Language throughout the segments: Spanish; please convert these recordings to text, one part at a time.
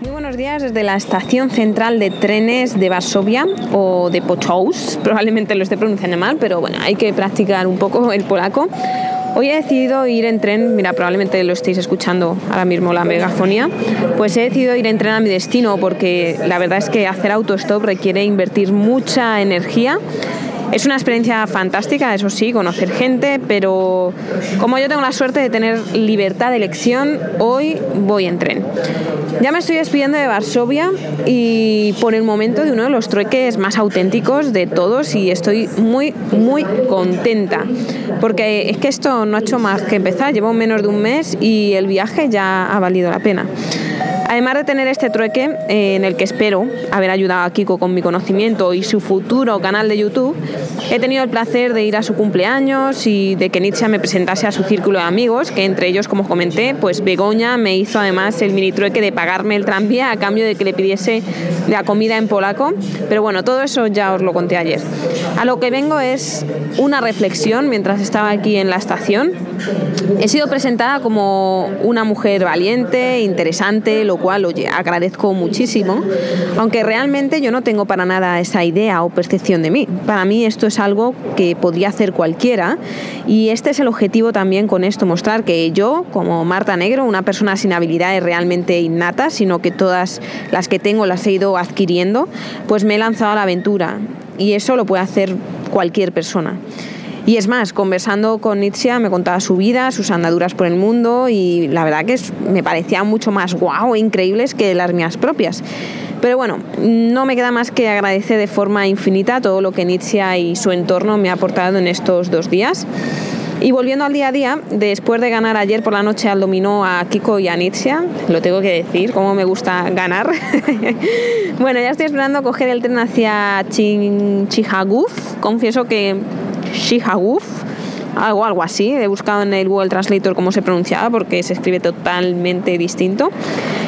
Muy buenos días desde la estación central de trenes de Varsovia o de Pochous. Probablemente lo esté pronunciando mal, pero bueno, hay que practicar un poco el polaco. Hoy he decidido ir en tren, mira, probablemente lo estéis escuchando ahora mismo la megafonía, pues he decidido ir en tren a mi destino porque la verdad es que hacer autostop requiere invertir mucha energía es una experiencia fantástica, eso sí, conocer gente, pero como yo tengo la suerte de tener libertad de elección, hoy voy en tren. Ya me estoy despidiendo de Varsovia y por el momento de uno de los trueques más auténticos de todos y estoy muy, muy contenta. Porque es que esto no ha hecho más que empezar, llevo menos de un mes y el viaje ya ha valido la pena. Además de tener este trueque eh, en el que espero haber ayudado a Kiko con mi conocimiento y su futuro canal de YouTube, he tenido el placer de ir a su cumpleaños y de que Nietzsche me presentase a su círculo de amigos, que entre ellos, como comenté, pues Begoña me hizo además el mini trueque de pagarme el tranvía a cambio de que le pidiese la comida en polaco. Pero bueno, todo eso ya os lo conté ayer. A lo que vengo es una reflexión mientras estaba aquí en la estación. He sido presentada como una mujer valiente, interesante, lo cual, oye, agradezco muchísimo, aunque realmente yo no tengo para nada esa idea o percepción de mí. Para mí esto es algo que podría hacer cualquiera y este es el objetivo también con esto, mostrar que yo, como Marta Negro, una persona sin habilidades realmente innatas, sino que todas las que tengo las he ido adquiriendo, pues me he lanzado a la aventura y eso lo puede hacer cualquier persona. Y es más, conversando con Nietzsche me contaba su vida, sus andaduras por el mundo y la verdad que me parecían mucho más guau e increíbles que las mías propias. Pero bueno, no me queda más que agradecer de forma infinita todo lo que Nietzsche y su entorno me ha aportado en estos dos días. Y volviendo al día a día, después de ganar ayer por la noche al dominó a Kiko y a Nietzsche, lo tengo que decir, cómo me gusta ganar. bueno, ya estoy esperando coger el tren hacia Chihaguf. Confieso que Shihaguf, algo, algo así. He buscado en el Google Translator cómo se pronunciaba porque se escribe totalmente distinto.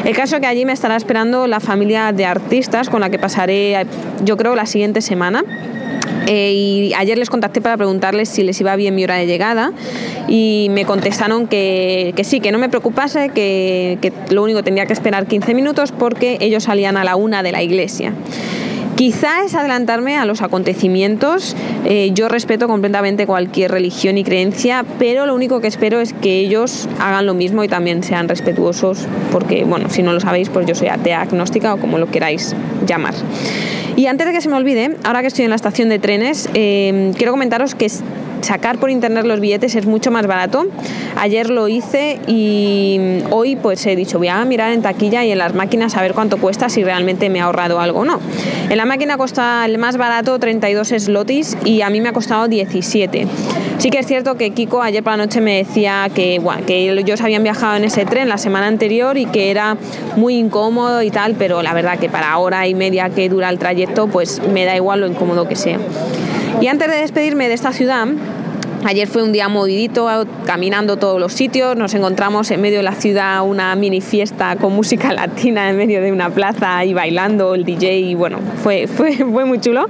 El caso es que allí me estará esperando la familia de artistas con la que pasaré, yo creo, la siguiente semana. Eh, y ayer les contacté para preguntarles si les iba bien mi hora de llegada y me contestaron que, que sí, que no me preocupase, que, que, lo único tenía que esperar 15 minutos porque ellos salían a la una de la iglesia. Quizá es adelantarme a los acontecimientos. Eh, yo respeto completamente cualquier religión y creencia, pero lo único que espero es que ellos hagan lo mismo y también sean respetuosos, porque, bueno, si no lo sabéis, pues yo soy atea agnóstica o como lo queráis llamar. Y antes de que se me olvide, ahora que estoy en la estación de trenes, eh, quiero comentaros que sacar por internet los billetes es mucho más barato. Ayer lo hice y hoy pues he dicho voy a mirar en taquilla y en las máquinas a ver cuánto cuesta si realmente me ha ahorrado algo o no. En la máquina cuesta el más barato 32 slotis y a mí me ha costado 17. Sí que es cierto que Kiko ayer por la noche me decía que, que ellos habían viajado en ese tren la semana anterior y que era muy incómodo y tal, pero la verdad que para hora y media que dura el trayecto pues me da igual lo incómodo que sea. Y antes de despedirme de esta ciudad, Ayer fue un día movidito, caminando todos los sitios, nos encontramos en medio de la ciudad una mini fiesta con música latina en medio de una plaza y bailando el DJ y bueno, fue, fue, fue muy chulo.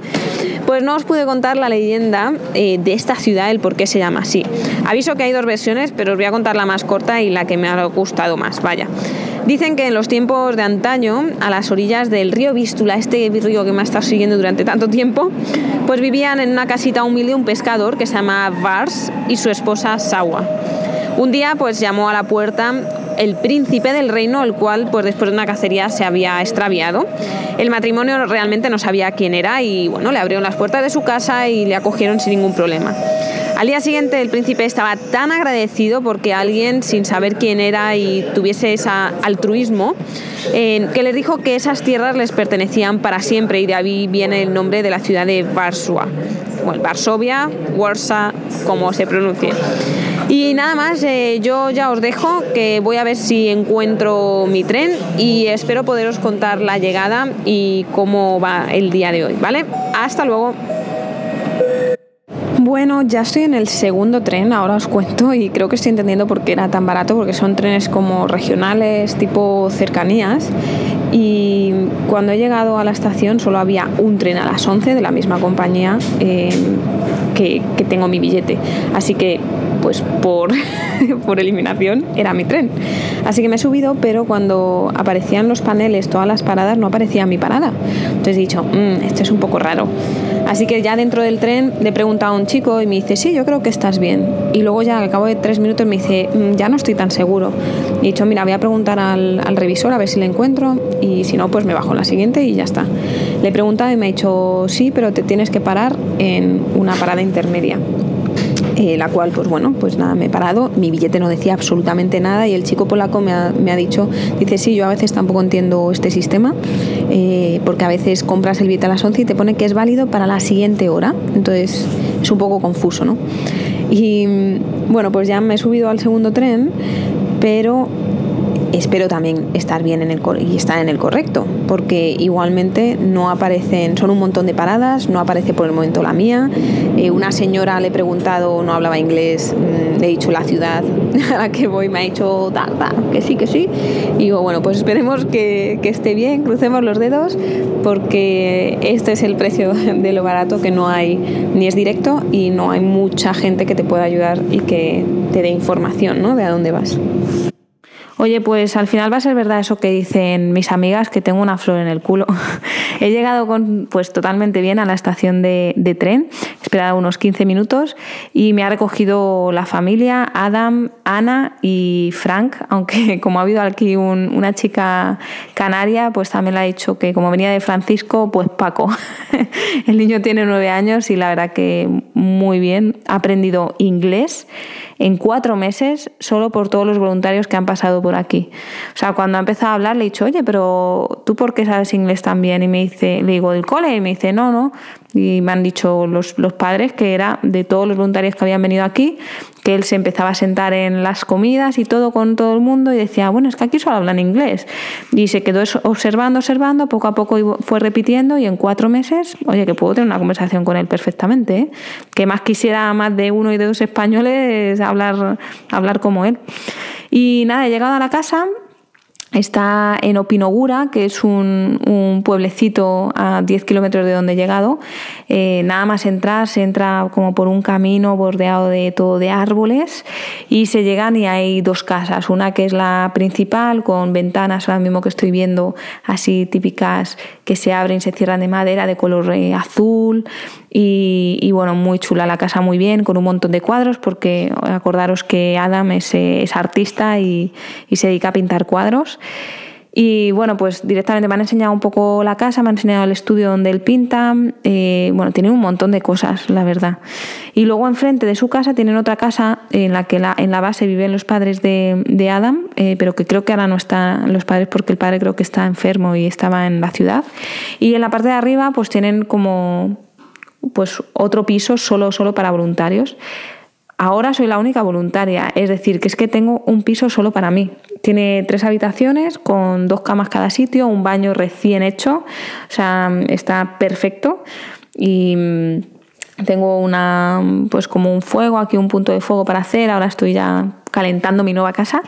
Pues no os pude contar la leyenda eh, de esta ciudad, el por qué se llama así. Aviso que hay dos versiones, pero os voy a contar la más corta y la que me ha gustado más, vaya. Dicen que en los tiempos de antaño, a las orillas del río Vístula, este río que me ha estado siguiendo durante tanto tiempo, pues vivían en una casita humilde un pescador que se llama Vars y su esposa Sawa. Un día pues llamó a la puerta el príncipe del reino, el cual pues después de una cacería se había extraviado. El matrimonio realmente no sabía quién era y bueno, le abrieron las puertas de su casa y le acogieron sin ningún problema. Al día siguiente el príncipe estaba tan agradecido porque alguien sin saber quién era y tuviese ese altruismo, que les dijo que esas tierras les pertenecían para siempre y de ahí viene el nombre de la ciudad de Varsovia, bueno, Varsovia, Warsaw, como se pronuncie. Y nada más, eh, yo ya os dejo que voy a ver si encuentro mi tren y espero poderos contar la llegada y cómo va el día de hoy, ¿vale? Hasta luego. Bueno, ya estoy en el segundo tren, ahora os cuento y creo que estoy entendiendo por qué era tan barato, porque son trenes como regionales, tipo cercanías. Y cuando he llegado a la estación solo había un tren a las 11 de la misma compañía eh, que, tengo mi billete. Así que pues por, por eliminación era mi tren. Así que me he subido, pero cuando aparecían los paneles, todas las paradas, no aparecía mi parada. Entonces he dicho, mmm, esto es un poco raro. Así que ya dentro del tren le he preguntado a un chico y me dice, sí, yo creo que estás bien. Y luego ya al cabo de tres minutos me dice, mm, ya no estoy tan seguro. Y he dicho, mira, voy a preguntar al, al revisor a ver si le encuentro y si no, pues me bajo en la siguiente y ya está. Le he preguntado y me ha dicho, sí, pero te tienes que parar en una parada intermedia. Eh, la cual, pues bueno, pues nada, me he parado, mi billete no decía absolutamente nada y el chico polaco me ha, me ha dicho, dice, sí, yo a veces tampoco entiendo este sistema, eh, porque a veces compras el billete a las 11 y te pone que es válido para la siguiente hora, entonces es un poco confuso, ¿no? Y bueno, pues ya me he subido al segundo tren, pero espero también estar bien en el y estar en el correcto, porque igualmente no aparecen, son un montón de paradas, no aparece por el momento la mía. Eh, una señora le he preguntado, no hablaba inglés, mmm, le he dicho la ciudad a la que voy, me ha dicho da, da, que sí, que sí. Y digo, bueno, pues esperemos que, que esté bien, crucemos los dedos, porque este es el precio de lo barato que no hay, ni es directo y no hay mucha gente que te pueda ayudar y que te dé información ¿no? de a dónde vas. Oye, pues al final va a ser verdad eso que dicen mis amigas, que tengo una flor en el culo. He llegado con, pues totalmente bien a la estación de, tren, he esperado unos 15 minutos y me ha recogido la familia, Adam, Ana y Frank, aunque como ha habido aquí un, una chica canaria, pues también le ha dicho que como venía de Francisco, pues Paco. El niño tiene nueve años y la verdad que muy bien, ha aprendido inglés en cuatro meses solo por todos los voluntarios que han pasado por aquí. O sea, cuando ha empezado a hablar le he dicho, oye, pero ¿tú por qué sabes inglés también? Y me dice, le digo, ¿del cole? Y me dice, no, no. Y me han dicho los, los padres que era de todos los voluntarios que habían venido aquí, que él se empezaba a sentar en las comidas y todo con todo el mundo y decía, bueno, es que aquí solo hablan inglés. Y se quedó observando, observando, poco a poco fue repitiendo y en cuatro meses, oye, que puedo tener una conversación con él perfectamente. ¿eh? Que más quisiera más de uno y de dos españoles hablar, hablar como él. Y nada, he llegado a la casa Está en Opinogura, que es un, pueblecito a 10 kilómetros de donde he llegado. Eh, nada más entrar, se entra como por un camino bordeado de todo de árboles y se llegan y hay dos casas. Una que es la principal, con ventanas, ahora mismo que estoy viendo, así típicas que se abren y se cierran de madera de color eh, azul. Y, y, bueno, muy chula la casa, muy bien, con un montón de cuadros, porque acordaros que Adam es, es artista y, se dedica a pintar cuadros. Y bueno, pues directamente me han enseñado un poco la casa, me han enseñado el estudio donde él pinta. Eh, bueno, tiene un montón de cosas, la verdad. Y luego enfrente de su casa tienen otra casa en la que en la base viven los padres de, de Adam, eh, pero que creo que ahora no están los padres porque el padre creo que está enfermo y estaba en la ciudad. Y en la parte de arriba pues tienen como pues otro piso solo, solo para voluntarios. Ahora soy la única voluntaria, es decir, que es que tengo un piso solo para mí. Tiene tres habitaciones con dos camas cada sitio, un baño recién hecho, o sea, está perfecto. Y tengo una, pues como un fuego, aquí un punto de fuego para hacer, ahora estoy ya calentando mi nueva casa.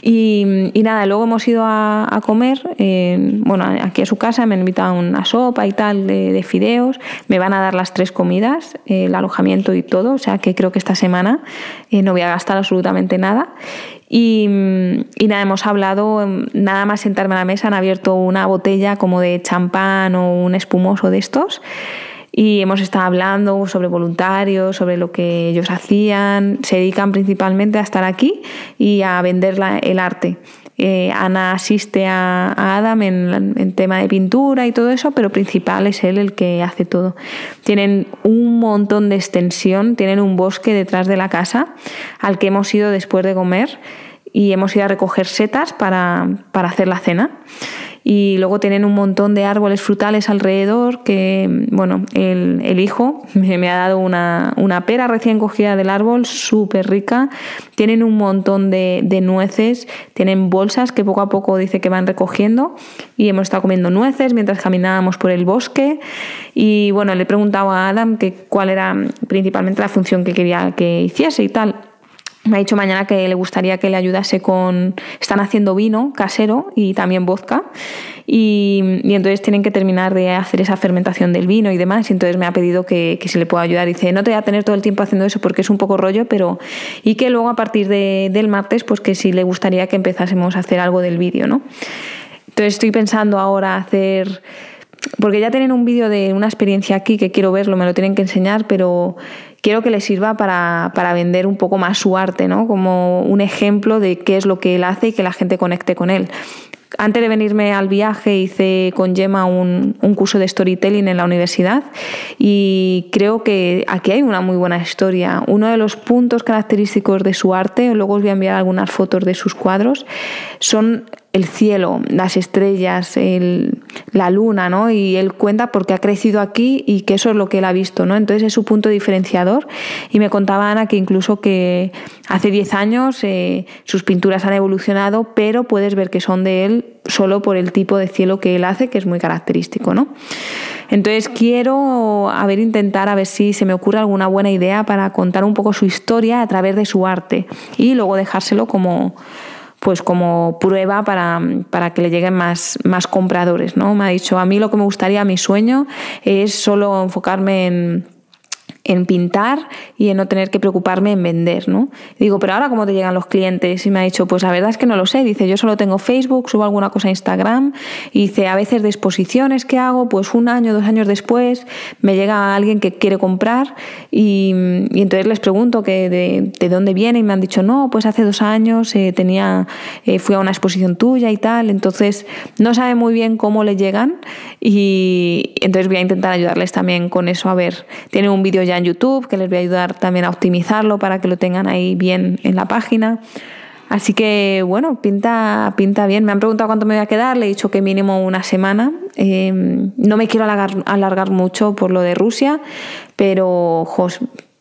Y, y nada, luego hemos ido a, a comer, bueno, aquí a su casa, me han invitado a una sopa y tal de, de fideos, me van a dar las tres comidas, el alojamiento y todo, o sea que creo que esta semana eh, no voy a gastar absolutamente nada. Y, y, nada, hemos hablado, nada más sentarme a la mesa, han abierto una botella como de champán o un espumoso de estos y hemos estado hablando sobre voluntarios, sobre lo que ellos hacían. Se dedican principalmente a estar aquí y a vender la, el arte. Eh, Ana asiste a, a Adam en, en, tema de pintura y todo eso, pero principal es él el que hace todo. Tienen un montón de extensión, tienen un bosque detrás de la casa al que hemos ido después de comer y hemos ido a recoger setas para, para hacer la cena. Y luego tienen un montón de árboles frutales alrededor que, bueno, el, hijo me, ha dado una, pera recién cogida del árbol, súper rica, tienen un montón de, de nueces, tienen bolsas que poco a poco dice que van recogiendo y hemos estado comiendo nueces mientras caminábamos por el bosque y bueno, le he preguntado a Adam que cuál era principalmente la función que quería que hiciese y tal. Me ha dicho mañana que le gustaría que le ayudase con... Están haciendo vino casero y también vodka. Y, entonces tienen que terminar de hacer esa fermentación del vino y demás. Y entonces me ha pedido que, que, se le pueda ayudar. Dice, no te voy a tener todo el tiempo haciendo eso porque es un poco rollo, pero... Y que luego a partir de, del martes, pues que sí le gustaría que empezásemos a hacer algo del vídeo, ¿no? Entonces estoy pensando ahora hacer porque ya tienen un vídeo de una experiencia aquí que quiero verlo, me lo tienen que enseñar, pero quiero que les sirva para, para, vender un poco más su arte, ¿no? Como un ejemplo de qué es lo que él hace y que la gente conecte con él. Antes de venirme al viaje hice con Gemma un, un, curso de storytelling en la universidad y creo que aquí hay una muy buena historia. Uno de los puntos característicos de su arte, luego os voy a enviar algunas fotos de sus cuadros, son el cielo, las estrellas, la luna, ¿no? Y él cuenta porque ha crecido aquí y que eso es lo que él ha visto, ¿no? Entonces es su punto diferenciador. Y me contaba Ana que incluso que hace 10 años eh, sus pinturas han evolucionado, pero puedes ver que son de él solo por el tipo de cielo que él hace, que es muy característico, ¿no? Entonces quiero a ver, intentar a ver si se me ocurre alguna buena idea para contar un poco su historia a través de su arte y luego dejárselo como pues como prueba para, para, que le lleguen más, más compradores. ¿no? Me ha dicho, a mí lo que me gustaría, mi sueño, es solo enfocarme en en pintar y en no tener que preocuparme en vender, ¿no? Digo, pero ahora cómo te llegan los clientes? Y me ha dicho, pues la verdad es que no lo sé. Dice, yo solo tengo Facebook, subo alguna cosa a Instagram. Y dice, a veces de exposiciones que hago, pues un año, dos años después, me llega alguien que quiere comprar y, entonces les pregunto que de, dónde viene y me han dicho, no, pues hace dos años eh, tenía, eh, fui a una exposición tuya y tal. Entonces no sabe muy bien cómo le llegan y entonces voy a intentar ayudarles también con eso. A ver, tiene un vídeo ya en YouTube, que les voy a ayudar también a optimizarlo para que lo tengan ahí bien en la página. Así que bueno, pinta, pinta bien. Me han preguntado cuánto me voy a quedar, le he dicho que mínimo una semana. Em, no me quiero alargar, mucho por lo de Rusia, pero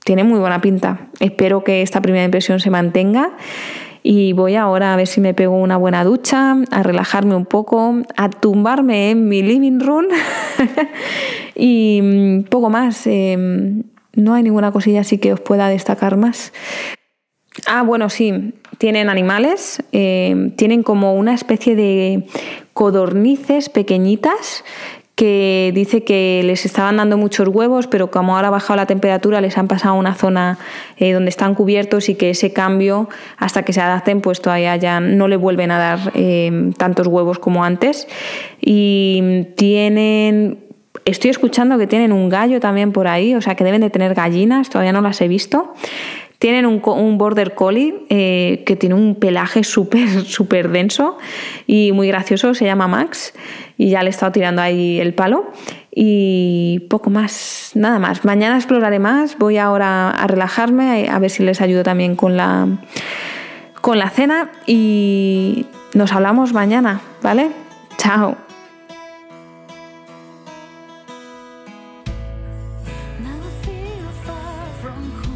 tiene muy buena pinta. Espero que esta primera impresión se mantenga. Y voy ahora a ver si me pego una buena ducha, a relajarme un poco, a tumbarme en mi living room y mm, poco más. Em, no hay ninguna cosilla así que os pueda destacar más. Ah, bueno, sí, tienen animales, eh, tienen como una especie de codornices pequeñitas que dice que les estaban dando muchos huevos, pero como ahora ha bajado la temperatura, les han pasado a una zona eh, donde están cubiertos y que ese cambio, hasta que se adapten, pues todavía no le vuelven a dar eh, tantos huevos como antes. Y tienen Estoy escuchando que tienen un gallo también por ahí, o sea que deben de tener gallinas, todavía no las he visto. Tienen un, border collie eh, que tiene un pelaje súper, súper denso y muy gracioso, se llama Max y ya le he estado tirando ahí el palo. Y poco más, nada más. Mañana exploraré más, voy ahora a relajarme, a ver si les ayudo también con la, con la cena y nos hablamos mañana, ¿vale? Chao. 残酷。